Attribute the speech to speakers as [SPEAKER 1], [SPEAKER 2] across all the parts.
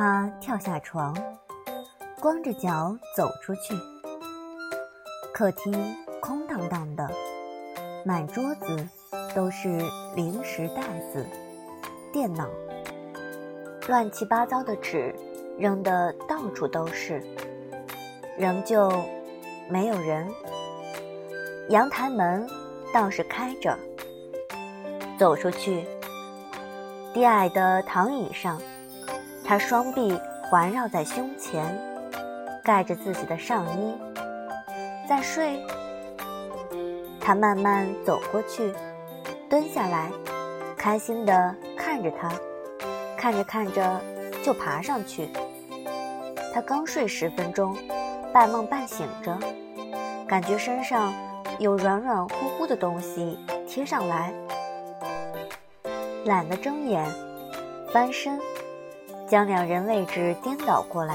[SPEAKER 1] 他跳下床，光着脚走出去。客厅空荡荡的，满桌子都是零食袋子、电脑，乱七八糟的纸扔得到处都是，仍旧没有人。阳台门倒是开着，走出去，低矮的躺椅上。他双臂环绕在胸前，盖着自己的上衣，在睡。他慢慢走过去，蹲下来，开心地看着他，看着看着就爬上去。他刚睡十分钟，半梦半醒着，感觉身上有软软乎乎的东西贴上来，懒得睁眼，翻身。将两人位置颠倒过来，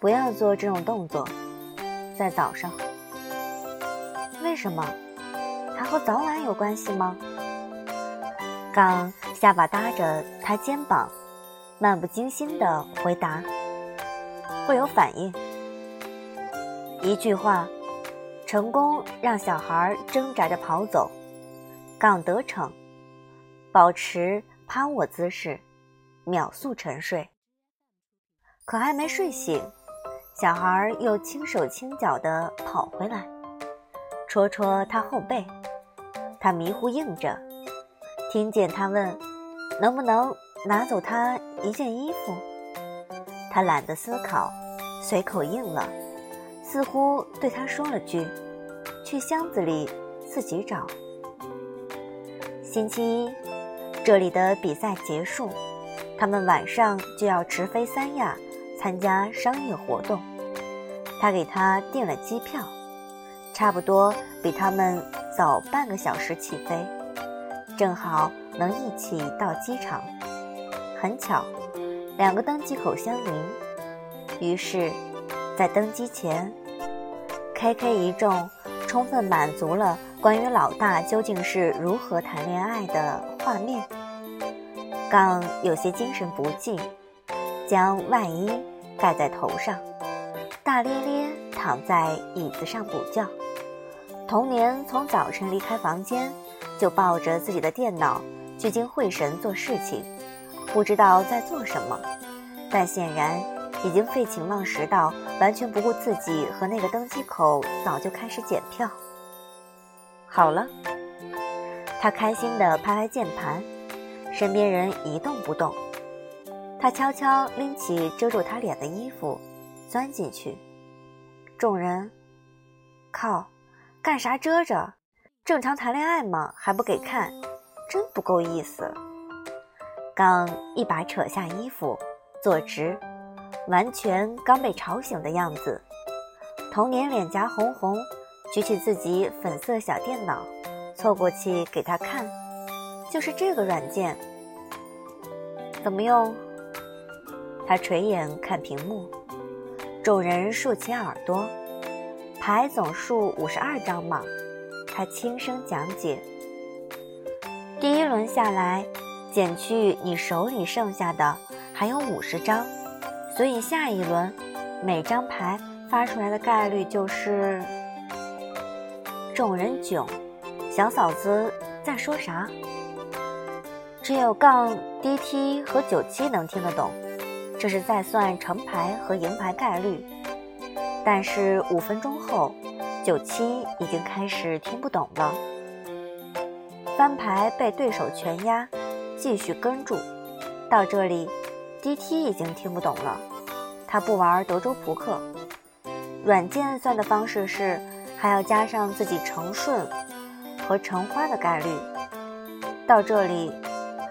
[SPEAKER 1] 不要做这种动作。在早上，为什么？它和早晚有关系吗？刚下巴搭着他肩膀，漫不经心地回答：“会有反应。”一句话，成功让小孩挣扎着跑走。杠得逞，保持趴卧姿势。秒速沉睡，可还没睡醒，小孩又轻手轻脚地跑回来，戳戳他后背。他迷糊应着，听见他问：“能不能拿走他一件衣服？”他懒得思考，随口应了，似乎对他说了句：“去箱子里自己找。”星期一，这里的比赛结束。他们晚上就要直飞三亚参加商业活动，他给他订了机票，差不多比他们早半个小时起飞，正好能一起到机场。很巧，两个登机口相邻，于是，在登机前，K K 一众充分满足了关于老大究竟是如何谈恋爱的画面。刚有些精神不济，将外衣盖在头上，大咧咧躺在椅子上补觉。童年从早晨离开房间，就抱着自己的电脑，聚精会神做事情，不知道在做什么，但显然已经废寝忘食到完全不顾自己和那个登机口早就开始检票。好了，他开心地拍拍键盘。身边人一动不动，他悄悄拎起遮住他脸的衣服，钻进去。众人，靠，干啥遮着？正常谈恋爱嘛，还不给看，真不够意思。刚一把扯下衣服，坐直，完全刚被吵醒的样子。童年脸颊红红，举起自己粉色小电脑，凑过去给他看。就是这个软件，怎么用？他垂眼看屏幕，众人竖起耳朵，牌总数五十二张嘛。他轻声讲解：第一轮下来，减去你手里剩下的还有五十张，所以下一轮每张牌发出来的概率就是……众人囧，小嫂子在说啥？只有杠 DT 和九七能听得懂，这是在算成牌和赢牌概率。但是五分钟后，九七已经开始听不懂了。翻牌被对手全压，继续跟住。到这里，DT 已经听不懂了。他不玩德州扑克，软件算的方式是还要加上自己成顺和成花的概率。到这里。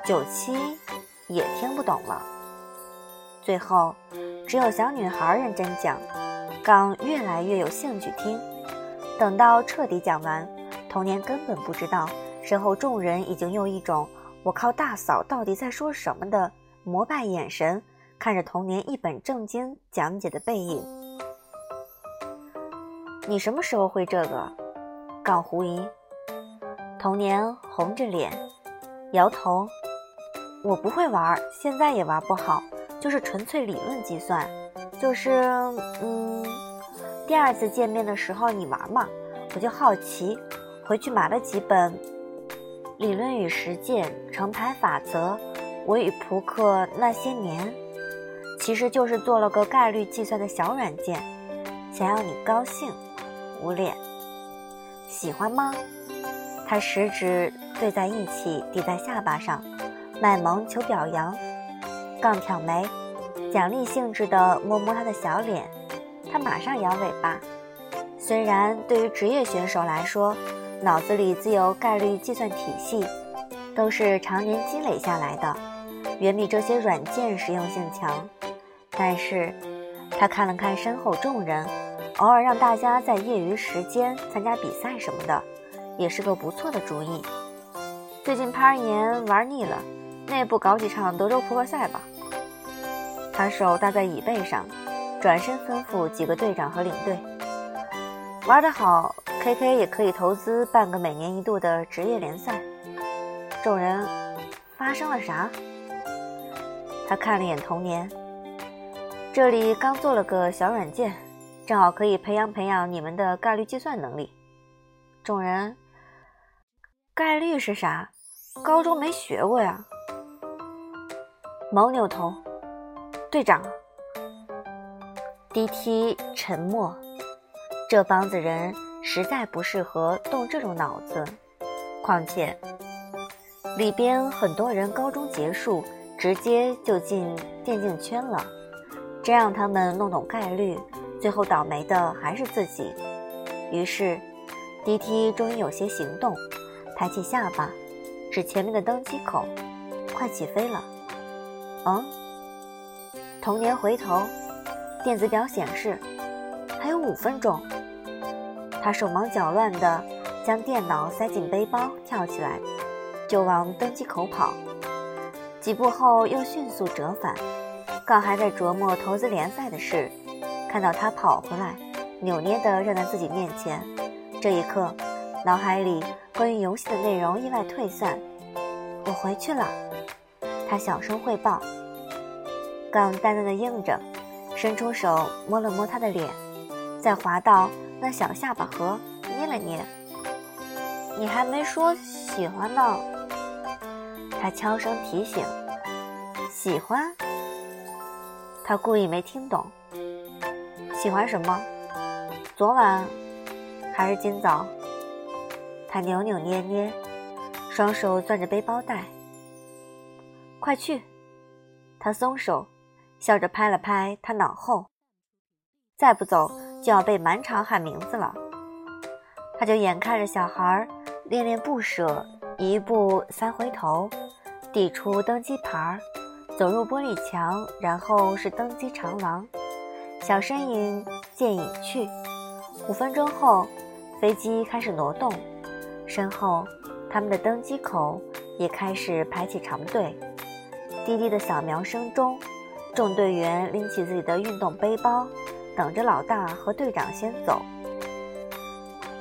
[SPEAKER 1] 九七也听不懂了。最后，只有小女孩认真讲，刚越来越有兴趣听。等到彻底讲完，童年根本不知道身后众人已经用一种“我靠，大嫂到底在说什么”的膜拜眼神看着童年一本正经讲解的背影。你什么时候会这个？杠狐疑。童年红着脸，摇头。我不会玩，现在也玩不好，就是纯粹理论计算，就是嗯，第二次见面的时候你玩嘛，我就好奇，回去买了几本《理论与实践》《成牌法则》《我与扑克那些年》，其实就是做了个概率计算的小软件，想要你高兴。捂脸，喜欢吗？他食指对在一起，抵在下巴上，卖萌求表扬。杠挑眉，奖励性质的摸摸他的小脸，他马上摇尾巴。虽然对于职业选手来说，脑子里自有概率计算体系，都是常年积累下来的，远比这些软件实用性强。但是，他看了看身后众人，偶尔让大家在业余时间参加比赛什么的，也是个不错的主意。最近攀岩玩腻了，内部搞几场德州扑克赛吧。他手搭在椅背上，转身吩咐几个队长和领队：“玩得好，K K 也可以投资办个每年一度的职业联赛。”众人发生了啥？他看了眼童年，这里刚做了个小软件，正好可以培养培养你们的概率计算能力。众人，概率是啥？高中没学过呀。毛扭头。队长，D.T. 沉默。这帮子人实在不适合动这种脑子，况且里边很多人高中结束直接就进电竞圈了，真让他们弄懂概率，最后倒霉的还是自己。于是，D.T. 终于有些行动，抬起下巴，指前面的登机口，快起飞了。嗯。童年回头，电子表显示还有五分钟。他手忙脚乱地将电脑塞进背包，跳起来就往登机口跑。几步后又迅速折返。刚还在琢磨投资联赛的事，看到他跑回来，扭捏地站在自己面前。这一刻，脑海里关于游戏的内容意外退散。我回去了，他小声汇报。刚淡淡的应着，伸出手摸了摸他的脸，再滑到那小下巴颏捏了捏。你还没说喜欢呢，他悄声提醒。喜欢？他故意没听懂。喜欢什么？昨晚还是今早？他扭扭捏捏，双手攥着背包带。快去！他松手。笑着拍了拍他脑后，再不走就要被满场喊名字了。他就眼看着小孩恋恋不舍，一步三回头，递出登机牌，走入玻璃墙，然后是登机长廊，小身影渐隐去。五分钟后，飞机开始挪动，身后他们的登机口也开始排起长队，滴滴的扫描声中。众队员拎起自己的运动背包，等着老大和队长先走。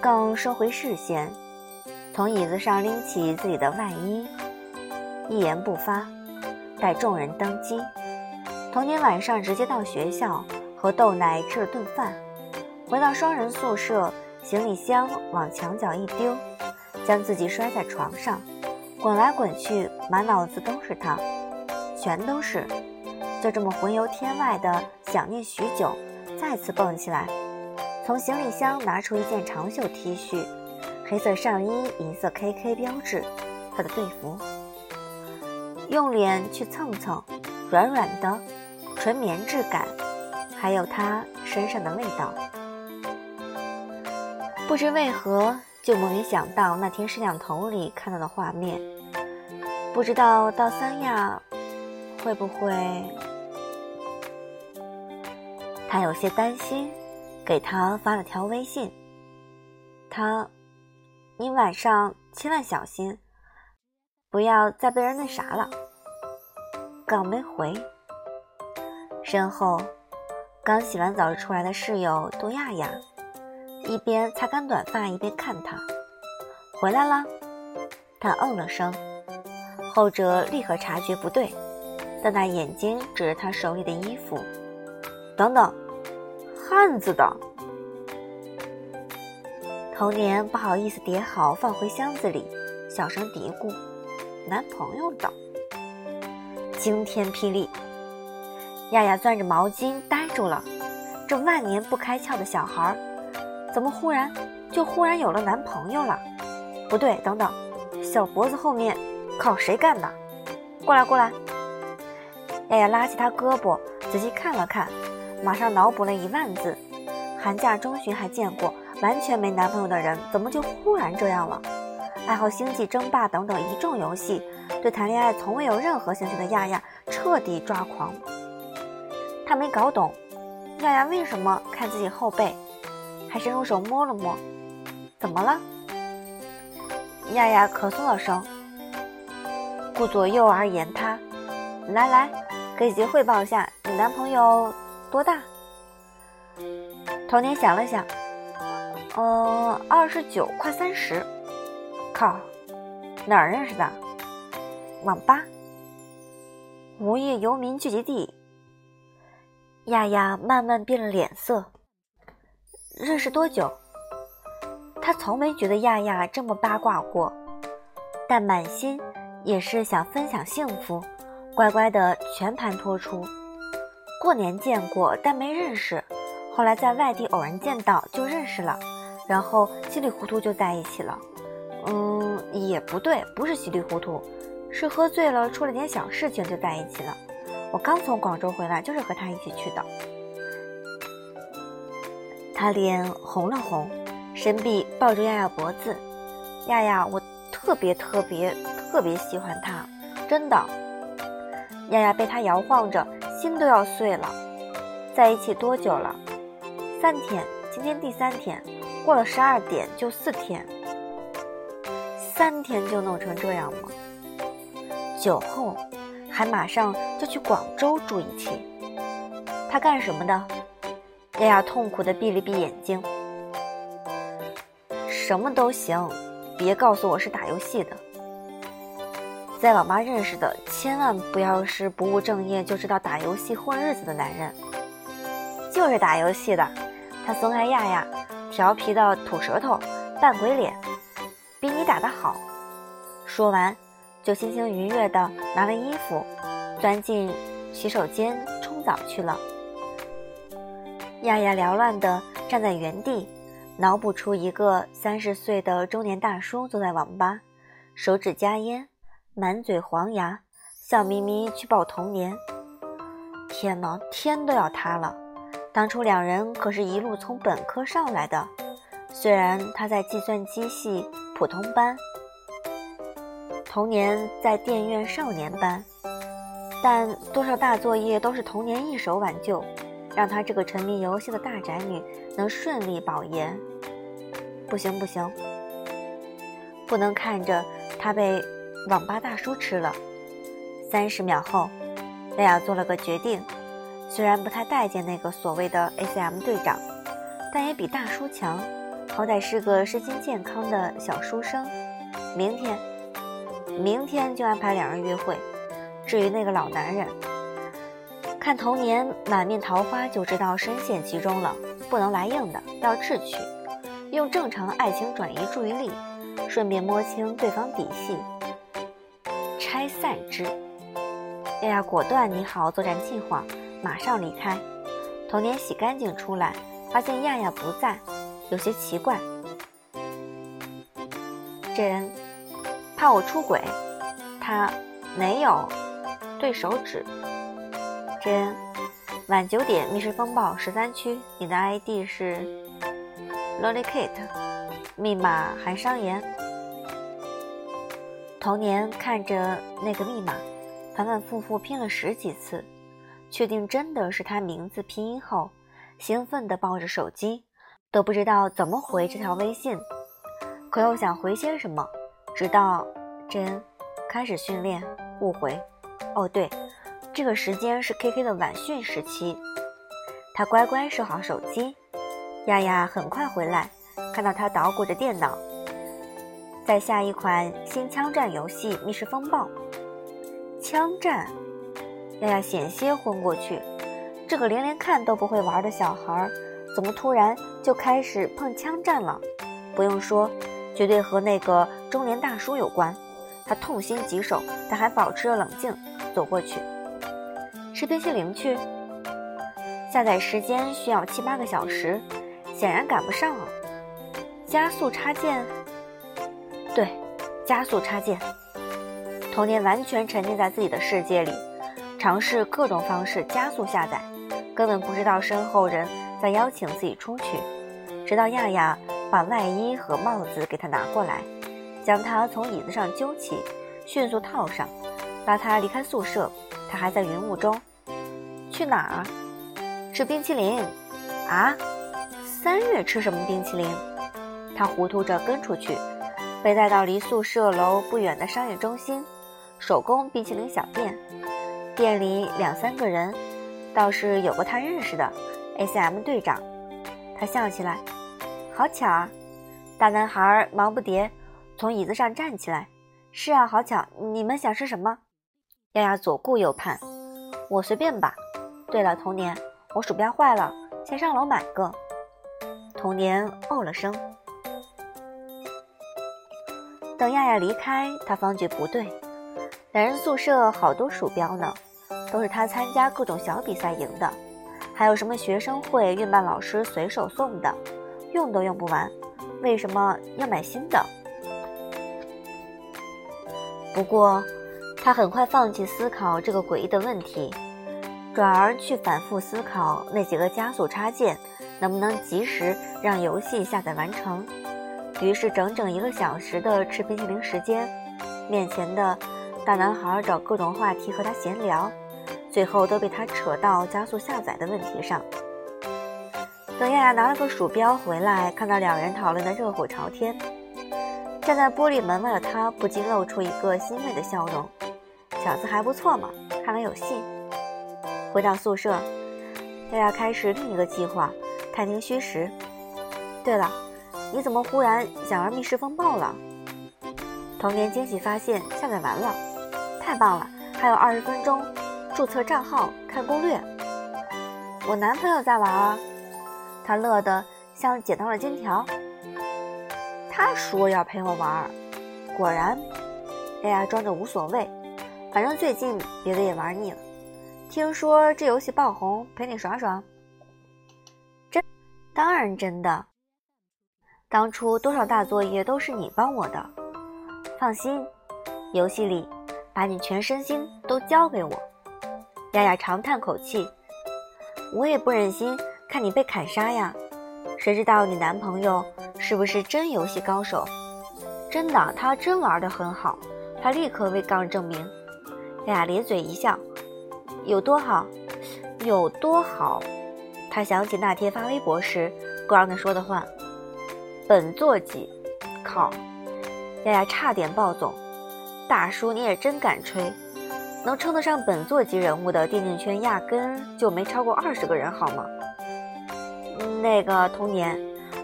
[SPEAKER 1] 更收回视线，从椅子上拎起自己的外衣，一言不发，带众人登机。同年晚上直接到学校和豆奶吃了顿饭，回到双人宿舍，行李箱往墙角一丢，将自己摔在床上，滚来滚去，满脑子都是他，全都是。就这么魂游天外的想念许久，再次蹦起来，从行李箱拿出一件长袖 T 恤，黑色上衣，银色 KK 标志，他的队服。用脸去蹭蹭，软软的，纯棉质感，还有他身上的味道。不知为何，就莫名想到那天摄像头里看到的画面。不知道到三亚会不会？他有些担心，给他发了条微信。他，你晚上千万小心，不要再被人那啥了。刚没回。身后，刚洗完澡出来的室友杜亚亚，一边擦干短发一边看他，回来了。他嗯了声，后者立刻察觉不对，瞪大眼睛指着他手里的衣服：“等等，汉子的。”童年不好意思叠好放回箱子里，小声嘀咕：“男朋友的。”惊天霹雳！亚亚攥着毛巾呆住了。这万年不开窍的小孩，怎么忽然就忽然有了男朋友了？不对，等等，小脖子后面靠谁干的？过来，过来！亚亚拉起他胳膊，仔细看了看，马上脑补了一万字。寒假中旬还见过完全没男朋友的人，怎么就忽然这样了？爱好星际争霸等等一众游戏，对谈恋爱从未有任何兴趣的亚亚彻底抓狂。他没搞懂。亚亚为什么看自己后背，还伸出手摸了摸？怎么了？亚亚咳嗽了声，顾左右而言他。来来，给姐姐汇报一下，你男朋友多大？童年想了想，嗯，二十九，快三十。靠，哪儿认识的？网吧。无业游民聚集地。亚亚慢慢变了脸色。认识多久？他从没觉得亚亚这么八卦过，但满心也是想分享幸福，乖乖的全盘托出。过年见过，但没认识。后来在外地偶然见到，就认识了，然后稀里糊涂就在一起了。嗯，也不对，不是稀里糊涂，是喝醉了，出了点小事情就在一起了。我刚从广州回来，就是和他一起去的。他脸红了红，伸臂抱住亚亚脖子。亚亚，我特别特别特别喜欢他，真的。亚亚被他摇晃着，心都要碎了。在一起多久了？三天，今天第三天，过了十二点就四天。三天就弄成这样吗？酒后。还马上就去广州住一起，他干什么的？亚亚痛苦的闭了闭眼睛。什么都行，别告诉我是打游戏的。在网吧认识的，千万不要是不务正业就知道打游戏混日子的男人。就是打游戏的，他松开亚亚，调皮的吐舌头，扮鬼脸，比你打得好。说完。就心情愉悦的拿了衣服，钻进洗手间冲澡去了。亚亚缭乱的站在原地，脑补出一个三十岁的中年大叔坐在网吧，手指夹烟，满嘴黄牙，笑眯眯去抱童年。天哪，天都要塌了！当初两人可是一路从本科上来的，虽然他在计算机系普通班。童年在电院少年班，但多少大作业都是童年一手挽救，让他这个沉迷游戏的大宅女能顺利保研。不行不行，不能看着他被网吧大叔吃了。三十秒后，雷亚做了个决定，虽然不太待见那个所谓的 ACM 队长，但也比大叔强，好歹是个身心健康的小书生。明天。明天就安排两人约会。至于那个老男人，看童年满面桃花就知道深陷其中了。不能来硬的，要智取，用正常爱情转移注意力，顺便摸清对方底细，散之。亚亚果断拟好作战计划，马上离开。童年洗干净出来，发现亚亚不在，有些奇怪。这人。怕我出轨，他没有对手指。真，晚九点，密室风暴十三区，你的 ID 是 lollykate，密码韩商言。童年看着那个密码，反反复复拼了十几次，确定真的是他名字拼音后，兴奋地抱着手机，都不知道怎么回这条微信，可又想回些什么。直到真开始训练，误会。哦，对，这个时间是 K K 的晚训时期。他乖乖收好手机。亚亚很快回来，看到他捣鼓着电脑，在下一款新枪战游戏《密室风暴》。枪战，丫丫险些昏过去。这个连连看都不会玩的小孩，怎么突然就开始碰枪战了？不用说，绝对和那个中年大叔有关。他痛心疾首，但还保持着冷静，走过去吃冰淇淋去。下载时间需要七八个小时，显然赶不上了。加速插件，对，加速插件。童年完全沉浸在自己的世界里，尝试各种方式加速下载，根本不知道身后人在邀请自己出去。直到亚亚把外衣和帽子给他拿过来。将他从椅子上揪起，迅速套上，拉他离开宿舍。他还在云雾中，去哪儿？吃冰淇淋？啊？三月吃什么冰淇淋？他糊涂着跟出去，被带到离宿舍楼不远的商业中心手工冰淇淋小店。店里两三个人，倒是有个他认识的 S.M 队长。他笑起来，好巧啊！大男孩忙不迭。从椅子上站起来，是啊，好巧！你们想吃什么？丫丫左顾右盼，我随便吧。对了，童年，我鼠标坏了，先上楼买个。童年哦了声。等亚亚离开，他方觉不对，男人宿舍好多鼠标呢，都是他参加各种小比赛赢的，还有什么学生会运办老师随手送的，用都用不完，为什么要买新的？不过，他很快放弃思考这个诡异的问题，转而去反复思考那几个加速插件能不能及时让游戏下载完成。于是，整整一个小时的吃冰淇淋时间，面前的大男孩找各种话题和他闲聊，最后都被他扯到加速下载的问题上。等亚亚拿了个鼠标回来，看到两人讨论的热火朝天。站在玻璃门外的他不禁露出一个欣慰的笑容，小子还不错嘛，看来有戏。回到宿舍，亚亚开始另一个计划——探听虚实。对了，你怎么忽然想玩密室风暴了？童年惊喜发现下载完了，太棒了！还有二十分钟，注册账号看攻略。我男朋友在玩啊，他乐得像捡到了金条。他说要陪我玩，果然，丫丫装着无所谓，反正最近别的也玩腻了。听说这游戏爆红，陪你耍耍。真，当然真的。当初多少大作业都是你帮我的，放心，游戏里把你全身心都交给我。丫丫长叹口气，我也不忍心看你被砍杀呀。谁知道你男朋友？是不是真游戏高手？真的，他真玩得很好。他立刻为杠证明。俩咧嘴一笑，有多好？有多好？他想起那天发微博时杠的说的话：“本座级，靠！”丫丫差点暴走。大叔你也真敢吹，能称得上本座级人物的电竞圈压根就没超过二十个人，好吗？那个童年。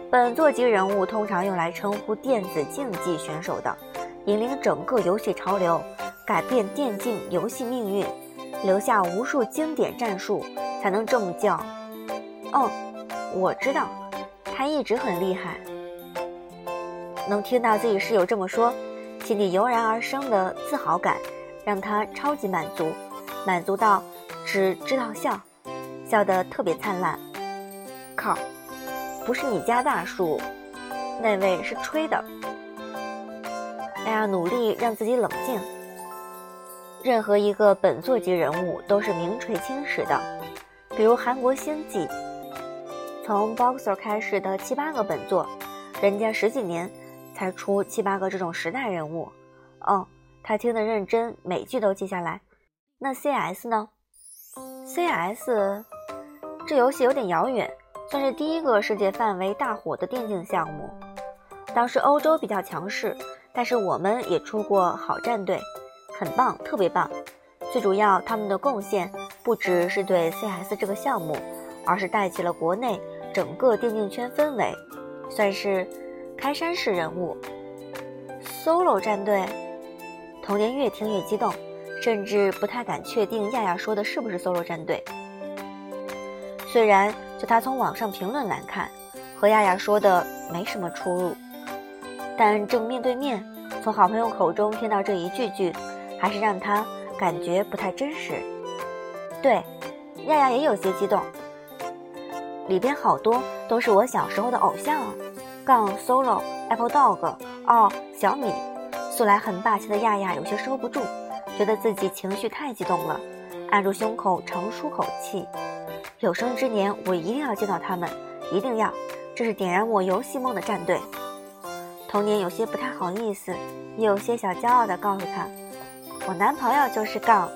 [SPEAKER 1] 本座级人物通常用来称呼电子竞技选手的，引领整个游戏潮流，改变电竞游戏命运，留下无数经典战术，才能这么叫。嗯，我知道，他一直很厉害。能听到自己室友这么说，心里油然而生的自豪感，让他超级满足，满足到只知道笑，笑得特别灿烂。靠！不是你家大树，那位是吹的。哎呀，努力让自己冷静。任何一个本作级人物都是名垂青史的，比如韩国星际，从 Boxer 开始的七八个本作，人家十几年才出七八个这种时代人物。哦，他听得认真，每句都记下来。那 CS 呢？CS 这游戏有点遥远。算是第一个世界范围大火的电竞项目。当时欧洲比较强势，但是我们也出过好战队，很棒，特别棒。最主要，他们的贡献不只是对 CS 这个项目，而是带起了国内整个电竞圈氛围，算是开山式人物。Solo 战队，童年越听越激动，甚至不太敢确定亚亚说的是不是 solo 战队。虽然就他从网上评论来看，和亚亚说的没什么出入，但正面对面从好朋友口中听到这一句句，还是让他感觉不太真实。对，亚亚也有些激动。里边好多都是我小时候的偶像，杠 solo、Apple Dog、哦小米。素来很霸气的亚亚有些收不住，觉得自己情绪太激动了，按住胸口长舒口气。有生之年我一定要见到他们，一定要，这是点燃我游戏梦的战队。童年有些不太好意思，也有些小骄傲的告诉他，我男朋友就是杠。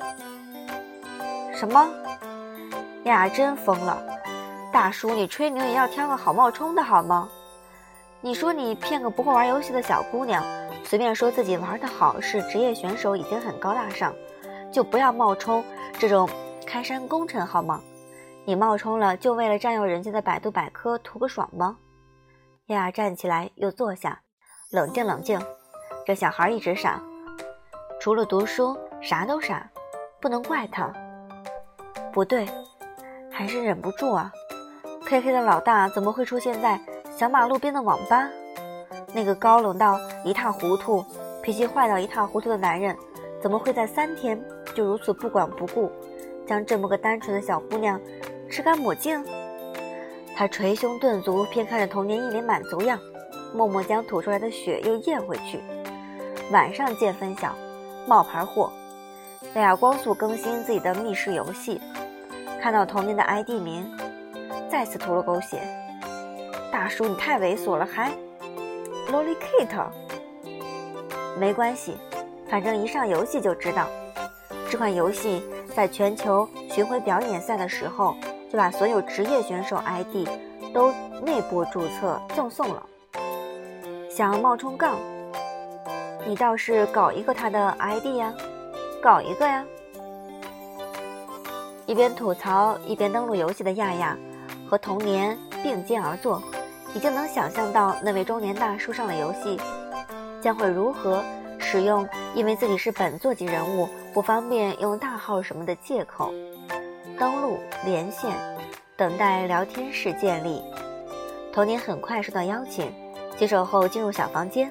[SPEAKER 1] 什么？亚亚真疯了。大叔，你吹牛也要挑个好冒充的好吗？你说你骗个不会玩游戏的小姑娘，随便说自己玩得好是职业选手已经很高大上，就不要冒充这种开山功臣好吗？你冒充了就为了占用人家的百度百科图个爽吗？亚亚站起来又坐下，冷静冷静，这小孩一直傻，除了读书啥都傻，不能怪他。不对，还是忍不住啊。K K 的老大怎么会出现在小马路边的网吧？那个高冷到一塌糊涂、脾气坏到一塌糊涂的男人，怎么会在三天就如此不管不顾，将这么个单纯的小姑娘吃干抹净？他捶胸顿足，偏看着童年一脸满足样，默默将吐出来的血又咽回去。晚上见分晓，冒牌货！薇娅光速更新自己的密室游戏，看到童年的 ID 名。再次吐了口血，大叔你太猥琐了，还 Lolly Kate，没关系，反正一上游戏就知道。这款游戏在全球巡回表演赛的时候，就把所有职业选手 ID 都内部注册赠送了。想要冒充杠，你倒是搞一个他的 ID 呀，搞一个呀！一边吐槽一边登录游戏的亚亚。和童年并肩而坐，已经能想象到那位中年大叔上了游戏，将会如何使用因为自己是本座级人物不方便用大号什么的借口登录连线，等待聊天室建立。童年很快收到邀请，接受后进入小房间。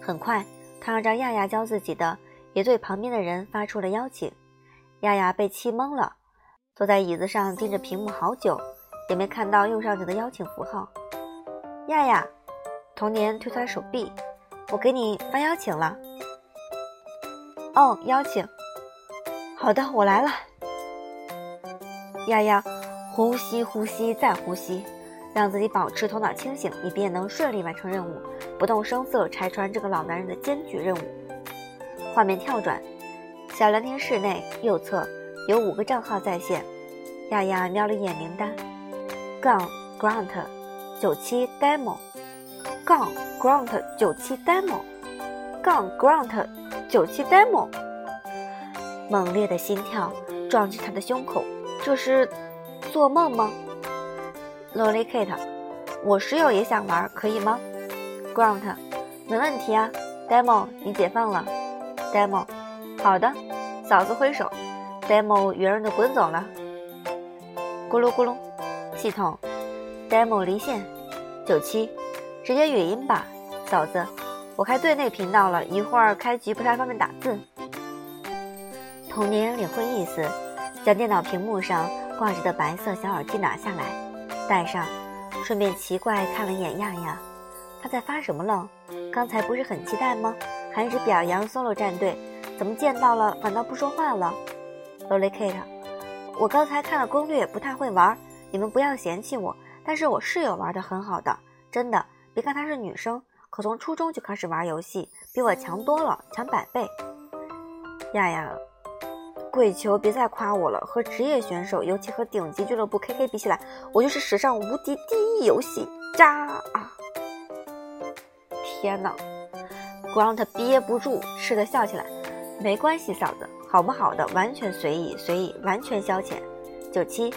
[SPEAKER 1] 很快，他让张亚亚教自己的，也对旁边的人发出了邀请。亚亚被气懵了，坐在椅子上盯着屏幕好久。也没看到右上角的邀请符号，亚亚，童年推推手臂，我给你发邀请了。哦，邀请，好的，我来了。亚亚，呼吸，呼吸，再呼吸，让自己保持头脑清醒，以便能顺利完成任务，不动声色拆穿这个老男人的艰巨任务。画面跳转，小聊天室内右侧有五个账号在线。亚亚瞄了一眼名单。杠 Grant 九七 Demo，杠 Grant 九七 Demo，杠 Grant 九七 Demo，猛烈的心跳撞击他的胸口，这是做梦吗？Lolly Kate，我室友也想玩，可以吗？Grant，没问题啊。Demo，你解放了。Demo，好的。嫂子挥手，Demo 圆润的滚走了。咕噜咕噜。系统，demo 离线，九七，直接语音吧，嫂子，我开队内频道了，一会儿开局不太方便打字。童年领会意思，将电脑屏幕上挂着的白色小耳机拿下来，戴上，顺便奇怪看了一眼亚亚，他在发什么愣？刚才不是很期待吗？还一直表扬 solo 战队，怎么见到了反倒不说话了？Lolly Kate，我刚才看了攻略，不太会玩。你们不要嫌弃我，但是我室友玩的很好的，真的。别看她是女生，可从初中就开始玩游戏，比我强多了，强百倍。亚亚，跪求别再夸我了。和职业选手，尤其和顶级俱乐部 KK 比起来，我就是史上无敌第一游戏渣啊！天哪，Grant 憋不住，是的笑起来。没关系，嫂子，好不好的，完全随意，随意，完全消遣。九七。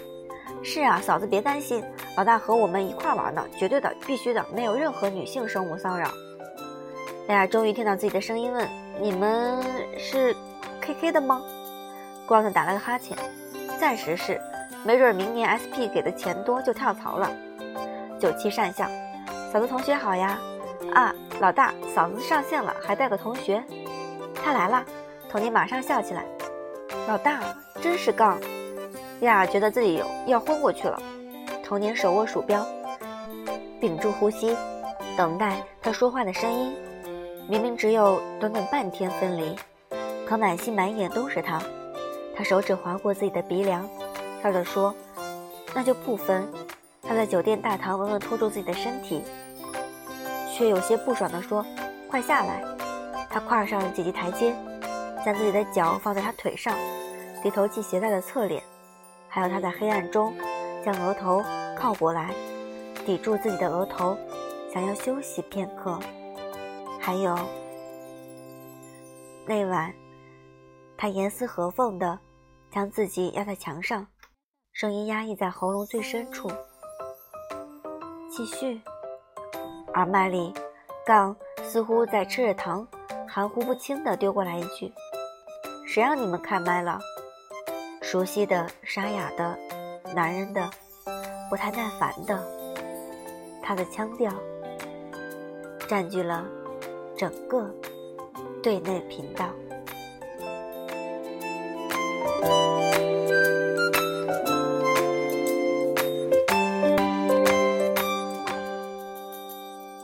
[SPEAKER 1] 是啊，嫂子别担心，老大和我们一块玩呢，绝对的，必须的，没有任何女性生物骚扰。大家终于听到自己的声音，问：你们是 K K 的吗？光子打了个哈欠，暂时是，没准明年 SP 给的钱多就跳槽了。九七讪笑，嫂子同学好呀。啊，老大，嫂子上线了，还带个同学。他来了，童年马上笑起来。老大真是杠，亚觉得自己要昏过去了。童年手握鼠标，屏住呼吸，等待他说话的声音。明明只有短短半天分离，可满心满眼都是他。他手指划过自己的鼻梁，笑着说：“那就不分。”他在酒店大堂稳稳拖住自己的身体。却有些不爽地说：“快下来！”他跨上几级台阶，将自己的脚放在他腿上，低头系鞋带的侧脸，还有他在黑暗中将额头靠过来，抵住自己的额头，想要休息片刻。还有那晚，他严丝合缝地将自己压在墙上，声音压抑在喉咙最深处。继续。耳麦里，杠似乎在吃着糖，含糊不清地丢过来一句：“谁让你们开麦了？”熟悉的、沙哑的、男人的、不太耐烦的，他的腔调占据了整个队内频道。